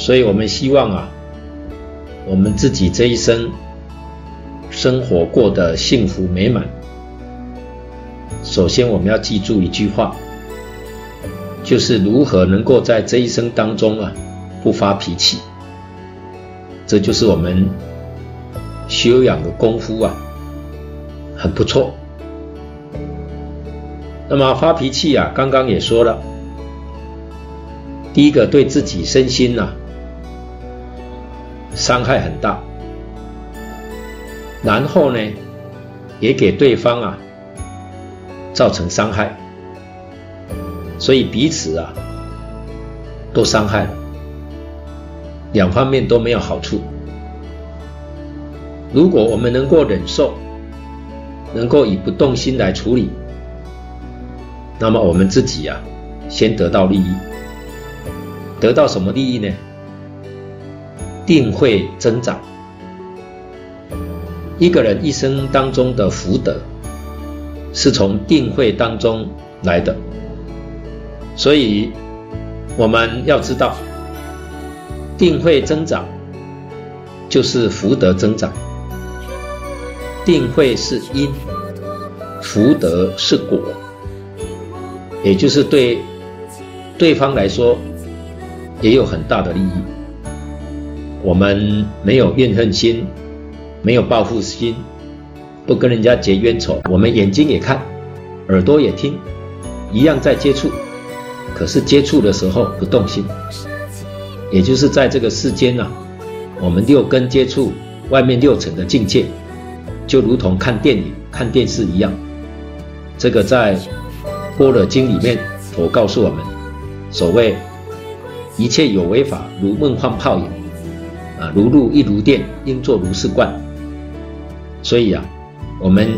所以我们希望啊，我们自己这一生生活过得幸福美满。首先，我们要记住一句话，就是如何能够在这一生当中啊，不发脾气。这就是我们修养的功夫啊，很不错。那么发脾气啊，刚刚也说了，第一个对自己身心呐、啊、伤害很大，然后呢，也给对方啊造成伤害，所以彼此啊都伤害了。两方面都没有好处。如果我们能够忍受，能够以不动心来处理，那么我们自己啊，先得到利益。得到什么利益呢？定慧增长。一个人一生当中的福德，是从定慧当中来的。所以我们要知道。定慧增长，就是福德增长。定慧是因，福德是果，也就是对对方来说也有很大的利益。我们没有怨恨心，没有报复心，不跟人家结冤仇。我们眼睛也看，耳朵也听，一样在接触，可是接触的时候不动心。也就是在这个世间啊，我们六根接触外面六层的境界，就如同看电影、看电视一样。这个在《般若经》里面，佛告诉我们，所谓一切有为法，如梦幻泡影，啊，如露亦如电，应作如是观。所以啊，我们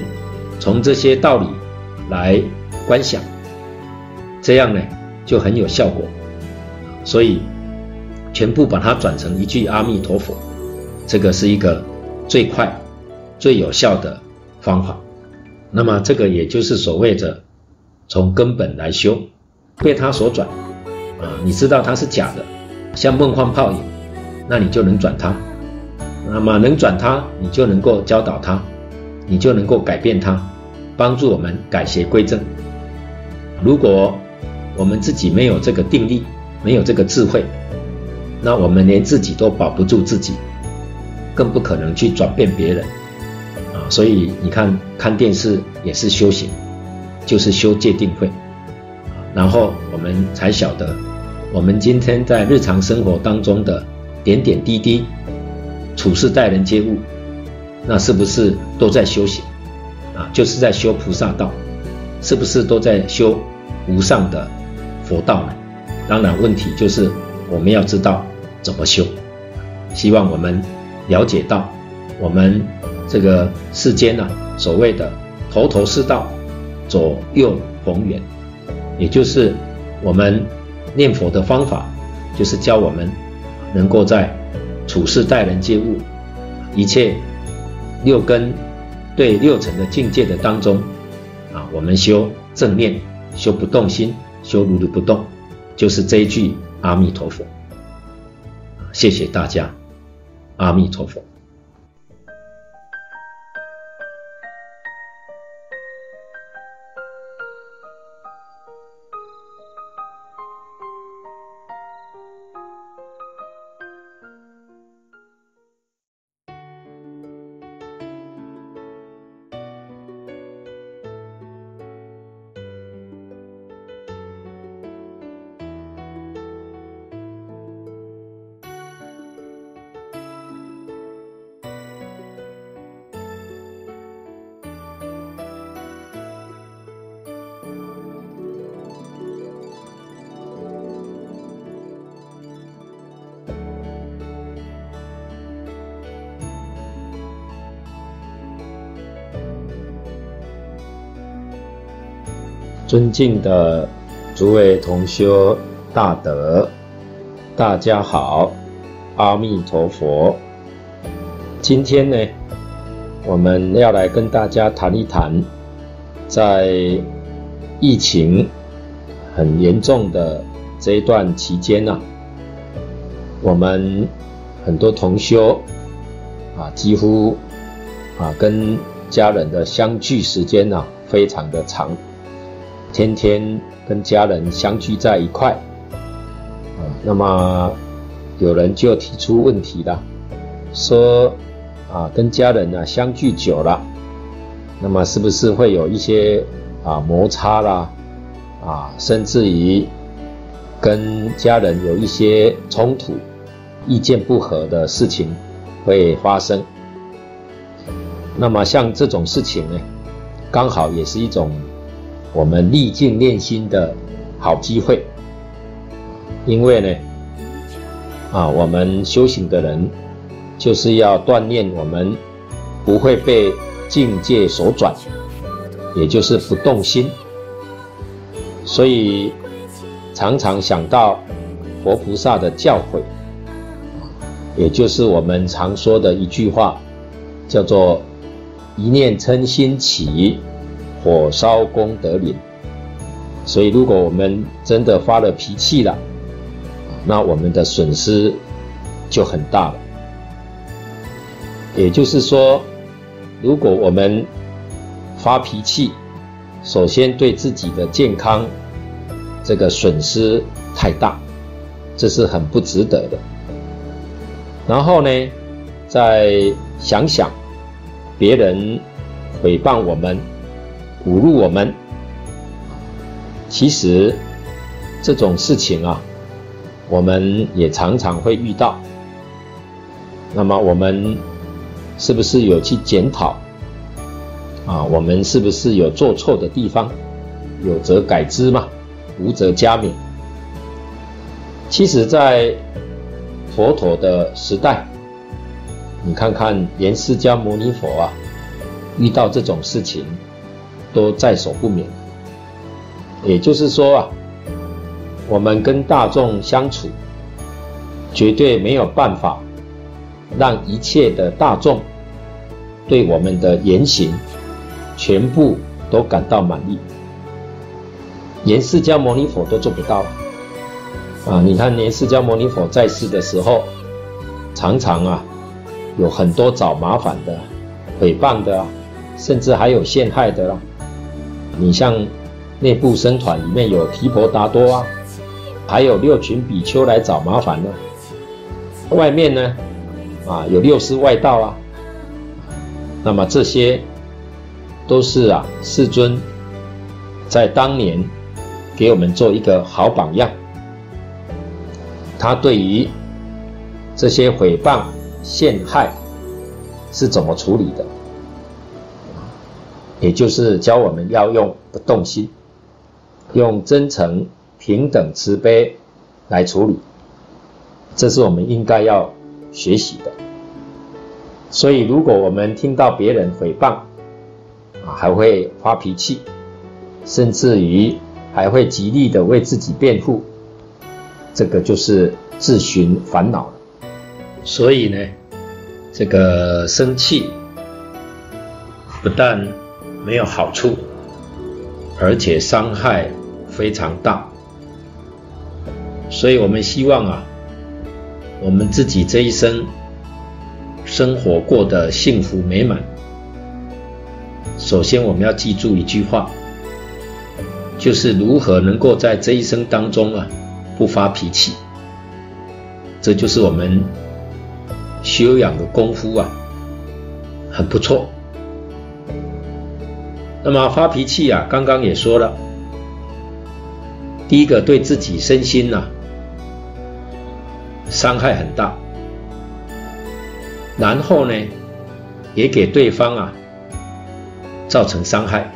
从这些道理来观想，这样呢就很有效果。所以。全部把它转成一句阿弥陀佛，这个是一个最快、最有效的方法。那么这个也就是所谓的从根本来修，被它所转啊，你知道它是假的，像梦幻泡影，那你就能转他。那么能转他，你就能够教导他，你就能够改变他，帮助我们改邪归正。如果我们自己没有这个定力，没有这个智慧，那我们连自己都保不住自己，更不可能去转变别人啊！所以你看看电视也是修行，就是修戒定慧。然后我们才晓得，我们今天在日常生活当中的点点滴滴，处事待人接物，那是不是都在修行啊？就是在修菩萨道，是不是都在修无上的佛道呢？当然，问题就是我们要知道。怎么修？希望我们了解到，我们这个世间呢、所谓的头头是道，左右逢源，也就是我们念佛的方法，就是教我们能够在处事待人接物，一切六根对六尘的境界的当中，啊，我们修正念，修不动心，修如如不动，就是这一句阿弥陀佛。谢谢大家，阿弥陀佛。尊敬的诸位同修大德，大家好，阿弥陀佛。今天呢，我们要来跟大家谈一谈，在疫情很严重的这一段期间呢、我们很多同修啊，几乎啊跟家人的相聚时间呢、非常的长，天天跟家人相聚在一块啊。那么有人就提出问题了，说啊跟家人呢相聚久了，那么是不是会有一些啊摩擦啦啊，甚至于跟家人有一些冲突？意见不合的事情会发生，那么像这种事情呢，刚好也是一种我们历尽练心的好机会，因为呢，啊，我们修行的人就是要锻炼我们不会被境界所转，也就是不动心，所以常常想到佛菩萨的教诲。也就是我们常说的一句话，叫做“一念嗔心起，火烧功德林”。所以，如果我们真的发了脾气了，那我们的损失就很大了。也就是说，如果我们发脾气，首先对自己的健康这个损失太大，这是很不值得的。然后呢，再想想别人诽谤我们、侮辱我们，其实这种事情啊，我们也常常会遇到。那么我们是不是有去检讨啊？我们是不是有做错的地方？有则改之嘛，无则加勉。其实，在佛陀的时代，你看看连释迦牟尼佛啊，遇到这种事情都在所不免。也就是说啊，我们跟大众相处，绝对没有办法让一切的大众对我们的言行全部都感到满意，连释迦牟尼佛都做不到。啊，你看，连释迦牟尼佛在世的时候，常常啊，有很多找麻烦的、诽谤的，甚至还有陷害的啦。你像内部僧团里面有提婆达多啊，还有六群比丘来找麻烦呢。外面呢，啊，有六师外道啊。那么这些都是啊，世尊在当年给我们做一个好榜样。他对于这些诽谤陷害是怎么处理的？也就是教我们要用不动心，用真诚、平等、慈悲来处理，这是我们应该要学习的。所以，如果我们听到别人诽谤，啊，还会发脾气，甚至于还会极力的为自己辩护。这个就是自寻烦恼了，所以呢，这个生气不但没有好处，而且伤害非常大。所以我们希望啊，我们自己这一生生活过得幸福美满。首先，我们要记住一句话，就是如何能够在这一生当中啊。不发脾气，这就是我们修养的功夫啊，很不错。那么发脾气啊，刚刚也说了，第一个对自己身心呐、啊、伤害很大，然后呢，也给对方啊造成伤害，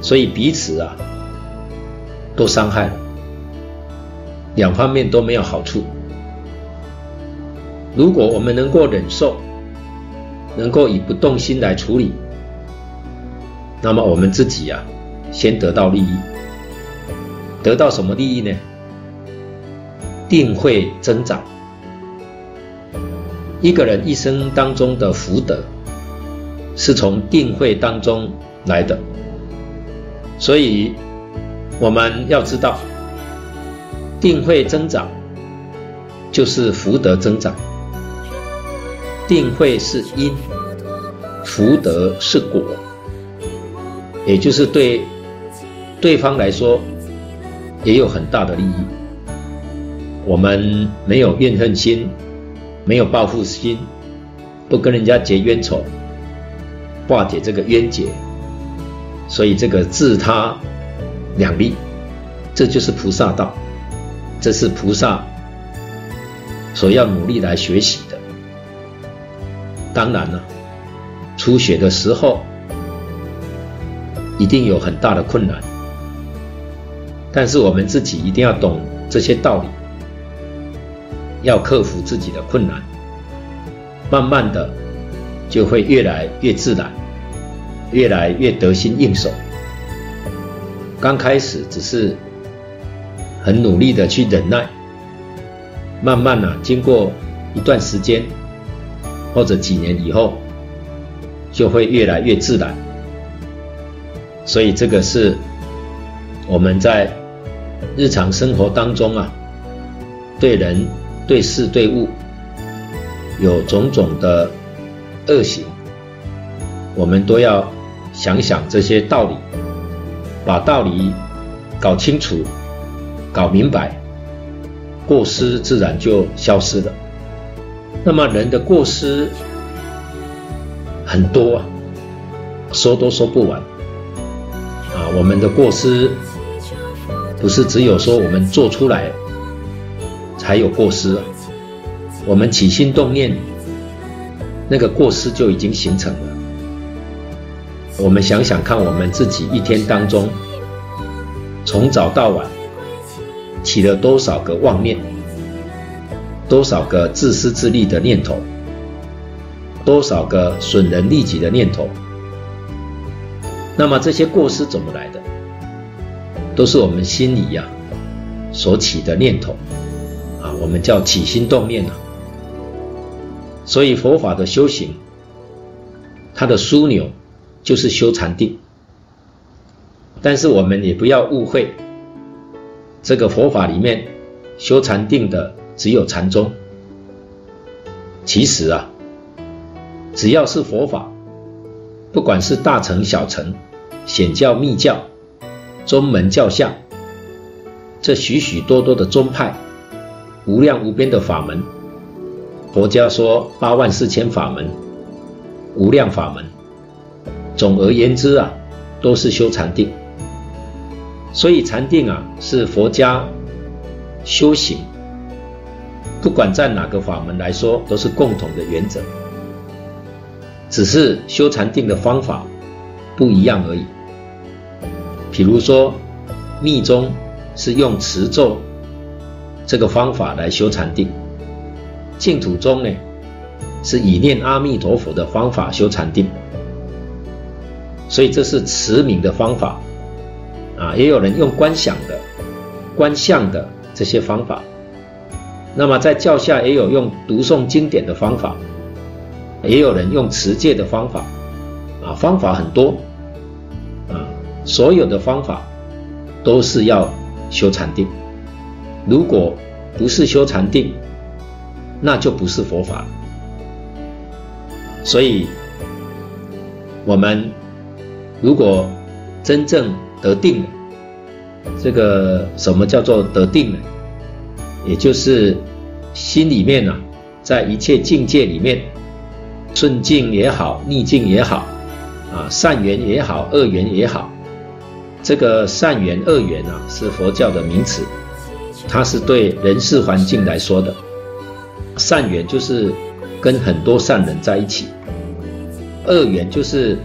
所以彼此啊都伤害了。两方面都没有好处。如果我们能够忍受，能够以不动心来处理，那么我们自己啊，先得到利益。得到什么利益呢？定慧增长。一个人一生当中的福德，是从定慧当中来的。所以我们要知道。定慧增长，就是福德增长。定慧是因，福德是果，也就是对对方来说也有很大的利益。我们没有怨恨心，没有报复心，不跟人家结冤仇，化解这个冤结，所以这个自他两利，这就是菩萨道，这是菩萨所要努力来学习的。当然了，初学的时候一定有很大的困难，但是我们自己一定要懂这些道理，要克服自己的困难，慢慢的就会越来越自然，越来越得心应手。刚开始只是很努力的去忍耐，慢慢呢，经过一段时间。或者几年以后，就会越来越自然。所以这个是我们在日常生活当中啊，对人、对事、对物有种种的恶行，我们都要想想这些道理，把道理搞清楚、搞明白，过失自然就消失了。那么人的过失很多啊，说都说不完啊。我们的过失不是只有说我们做出来才有过失，我们起心动念那个过失就已经形成了。我们想想看，我们自己一天当中从早到晚起了多少个妄念？多少个自私自利的念头，多少个损人利己的念头，那么这些过失怎么来的？都是我们心里呀、所起的念头啊，我们叫起心动念啊。所以佛法的修行，它的枢纽就是修禅定。但是我们也不要误会，这个佛法里面修禅定的。只有禅宗。其实啊，只要是佛法，不管是大乘小乘、显教密教、宗门教相，这许许多多的宗派，无量无边的法门。佛家说八万四千法门，无量法门。总而言之啊，都是修禅定。所以禅定啊，是佛家修行。不管在哪个法门来说，都是共同的原则，只是修禅定的方法不一样而已。比如说，密宗是用持咒这个方法来修禅定，净土宗呢是以念阿弥陀佛的方法修禅定，所以这是持名的方法啊。也有人用观想的、观相的这些方法。那么在教下也有用读诵经典的方法，也有人用持戒的方法，啊，方法很多，啊，所有的方法都是要修禅定。如果不是修禅定，那就不是佛法。所以，我们如果真正得定了，这个什么叫做得定呢？也就是心里面啊，在一切境界里面，顺境也好，逆境也好，啊，善缘也好，恶缘也好，这个善缘、恶缘啊，是佛教的名词，它是对人世环境来说的。善缘就是跟很多善人在一起，恶缘就是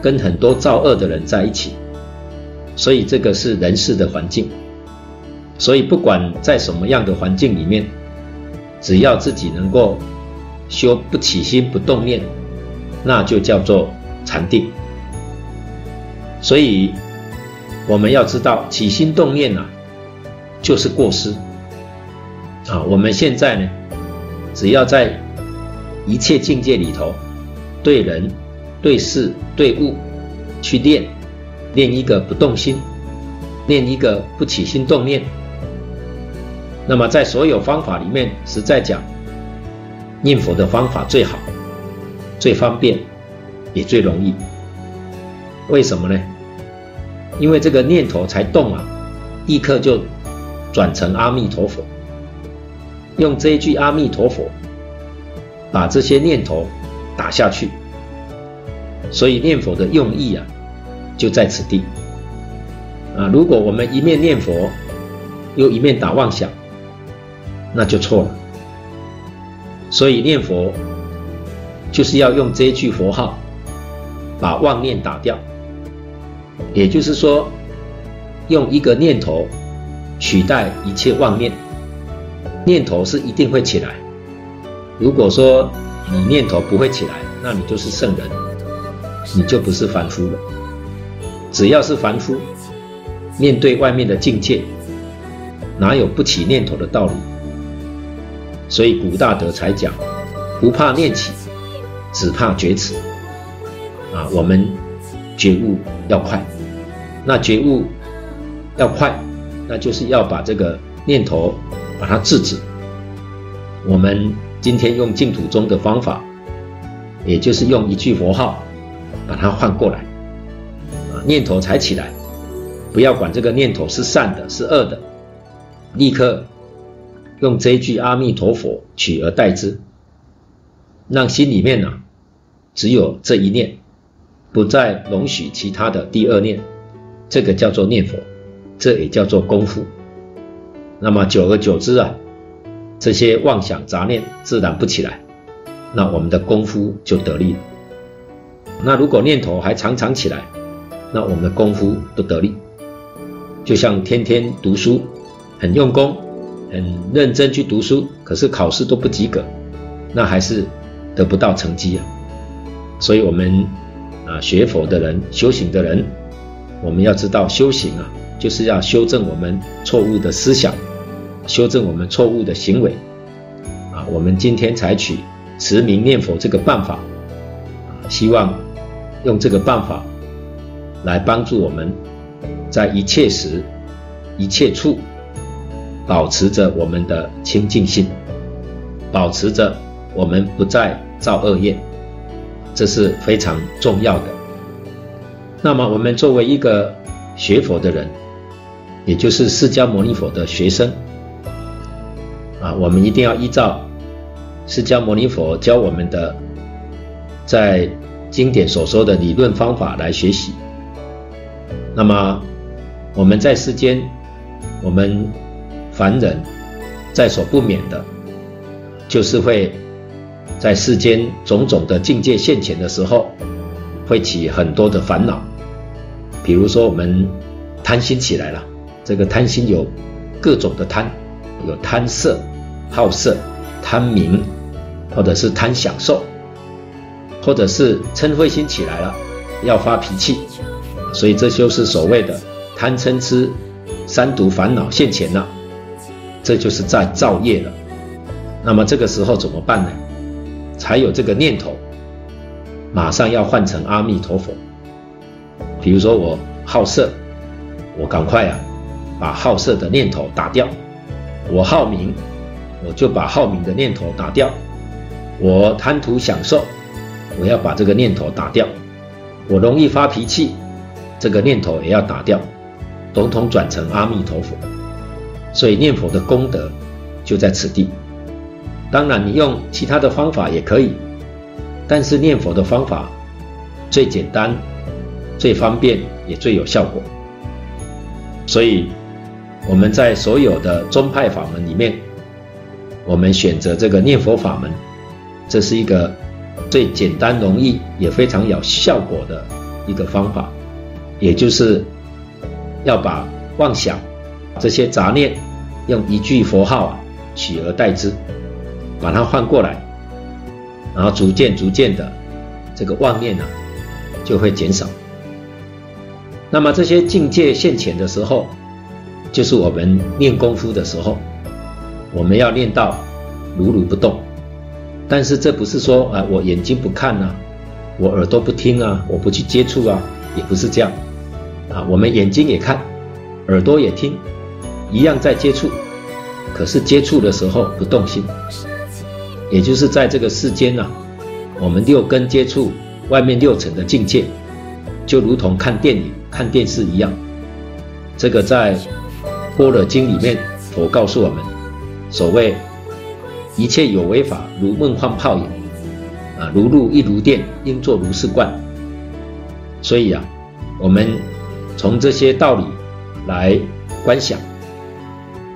跟很多造恶的人在一起，所以这个是人世的环境。所以，不管在什么样的环境里面，只要自己能够修不起心不动念，那就叫做禅定。所以，我们要知道起心动念啊，就是过失啊。我们现在呢，只要在一切境界里头，对人、对事、对物去练，练一个不动心，练一个不起心动念。那么在所有方法里面，实在讲，念佛的方法最好、最方便，也最容易。为什么呢？因为这个念头才动啊，立刻就转成阿弥陀佛。用这一句阿弥陀佛，把这些念头打下去。所以念佛的用意啊，就在此地。啊，如果我们一面念佛，又一面打妄想，那就错了。所以念佛就是要用这句佛号，把妄念打掉。也就是说，用一个念头取代一切妄念。念头是一定会起来。如果说你念头不会起来，那你就是圣人，你就不是凡夫了。只要是凡夫，面对外面的境界，哪有不起念头的道理？所以古大德才讲，不怕念起，只怕觉迟。啊，我们觉悟要快，那觉悟要快，那就是要把这个念头把它制止。我们今天用净土宗的方法，也就是用一句佛号把它换过来。啊，念头才起来，不要管这个念头是善的，是恶的，立刻用这一句阿弥陀佛取而代之，让心里面呢，啊，只有这一念，不再容许其他的第二念，这个叫做念佛，这也叫做功夫。那么久而久之啊，这些妄想杂念自然不起来，那我们的功夫就得力了。那如果念头还常常起来，那我们的功夫不得力。就像天天读书，很用功，很认真去读书，可是考试都不及格，那还是得不到成绩啊。所以，我们啊学佛的人、修行的人，我们要知道修行啊，就是要修正我们错误的思想。修正我们错误的行为，啊，我们今天采取持名念佛这个办法，啊，希望用这个办法来帮助我们，在一切时、一切处保持着我们的清净心，保持着我们不再造恶业，这是非常重要的。那么，我们作为一个学佛的人，也就是释迦牟尼佛的学生。啊，我们一定要依照释迦牟尼佛教我们的，在经典所说的理论方法来学习。那么我们在世间，我们凡人在所不免的，就是会在世间种种的境界现前的时候，会起很多的烦恼。比如说我们贪心起来了，这个贪心有各种的贪，有贪色。好色、贪名，或者是贪享受，或者是嗔恚心起来了，要发脾气，所以这就是所谓的贪嗔痴三毒烦恼现前了，这就是在造业了。那么这个时候怎么办呢？才有这个念头，马上要换成阿弥陀佛。比如说我好色，我赶快啊，把好色的念头打掉。我好名。我就把好名的念头打掉，我贪图享受，我要把这个念头打掉，我容易发脾气，这个念头也要打掉，统统转成阿弥陀佛。所以念佛的功德就在此地。当然，你用其他的方法也可以，但是念佛的方法最简单、最方便，也最有效果。所以我们在所有的宗派法门里面。我们选择这个念佛法门，这是一个最简单、容易也非常有效果的一个方法，也就是要把妄想这些杂念用一句佛号啊取而代之，把它换过来，然后逐渐、逐渐的这个妄念呢、啊、就会减少。那么这些境界现前的时候，就是我们练功夫的时候。我们要练到如如不动，但是这不是说啊，我眼睛不看啊，我耳朵不听啊，我不去接触啊，也不是这样啊。我们眼睛也看，耳朵也听，一样在接触，可是接触的时候不动心，也就是在这个世间呐、啊，我们六根接触外面六尘的境界，就如同看电影、看电视一样。这个在《般若经》里面，佛告诉我们，所谓一切有为法，如梦幻泡影，啊，如露亦如电，应作如是观。所以啊，我们从这些道理来观想，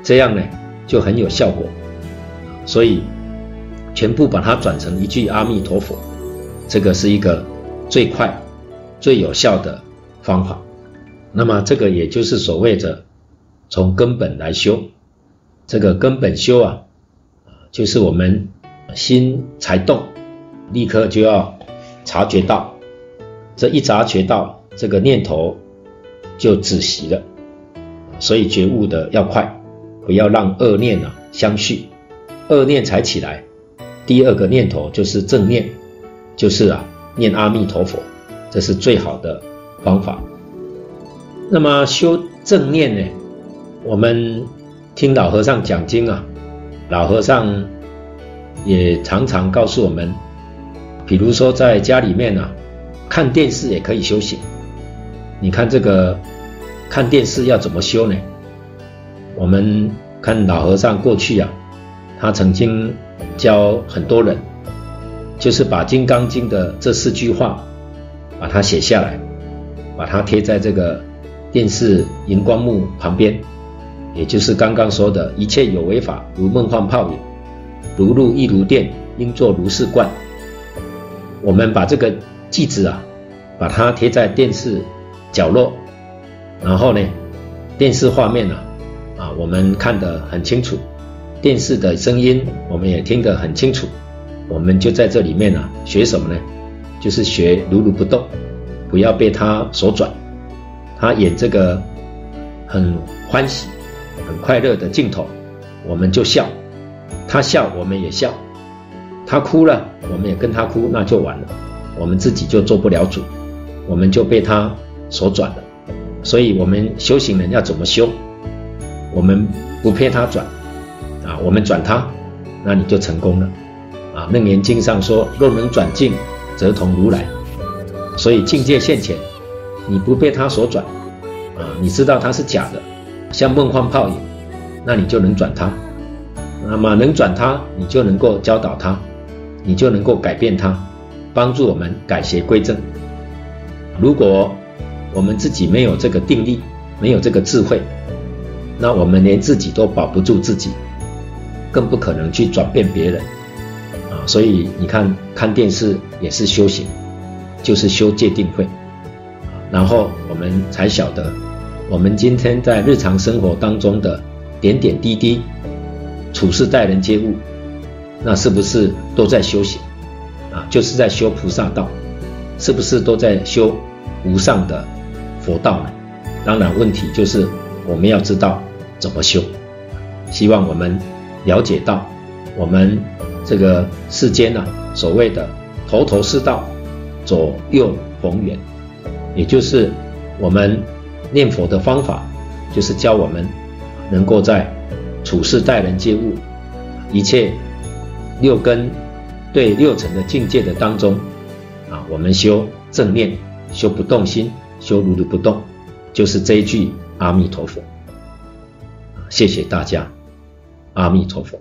这样呢就很有效果。所以全部把它转成一句阿弥陀佛，这个是一个最快、最有效的方法。那么这个也就是所谓的从根本来修。这个根本修啊，就是我们心才动，立刻就要察觉到。这一察觉到这个念头，就止息了。所以觉悟的要快，不要让恶念啊相续，恶念才起来。第二个念头就是正念，就是啊念阿弥陀佛，这是最好的方法。那么修正念呢，我们听老和尚讲经啊，老和尚也常常告诉我们，比如说在家里面啊。看电视也可以修行。你看这个看电视要怎么修呢？我们看老和尚过去啊，他曾经教很多人，就是把《金刚经》的这四句话，把它写下来，把它贴在这个电视荧光幕旁边，也就是刚刚说的一切有为法，如梦幻泡影，如露亦如电，应作如是观。我们把这个。句子啊，把它贴在电视角落，然后呢，电视画面啊，啊，我们看得很清楚，电视的声音我们也听得很清楚，我们就在这里面啊，学什么呢？就是学如如不动，不要被它所转。他演这个很欢喜、很快乐的镜头，我们就笑；他笑，我们也笑；他哭了，我们也跟他哭，那就完了。我们自己就做不了主，我们就被他所转了。所以，我们修行人要怎么修？我们不骗他转，啊，我们转他，那你就成功了。啊，《楞严经》上说：“若能转境，则同如来。”所以境界现前，你不被他所转，啊，你知道他是假的，像梦幻泡影，那你就能转他。那么能转他，你就能够教导他，你就能够改变他。帮助我们改邪归正。如果我们自己没有这个定力，没有这个智慧，那我们连自己都保不住自己，更不可能去转变别人啊！所以你看，看电视也是修行，就是修戒定慧。然后我们才晓得，我们今天在日常生活当中的点点滴滴，处事待人接物，那是不是都在修行？啊，就是在修菩萨道，是不是都在修无上的佛道呢？当然，问题就是我们要知道怎么修。希望我们了解到，我们这个世间呢，所谓的头头是道，左右逢源，也就是我们念佛的方法，就是教我们能够在处事待人接物，一切六根。对六尘的境界的当中，啊，我们修正念，修不动心，修如如不动，就是这一句阿弥陀佛。谢谢大家，阿弥陀佛。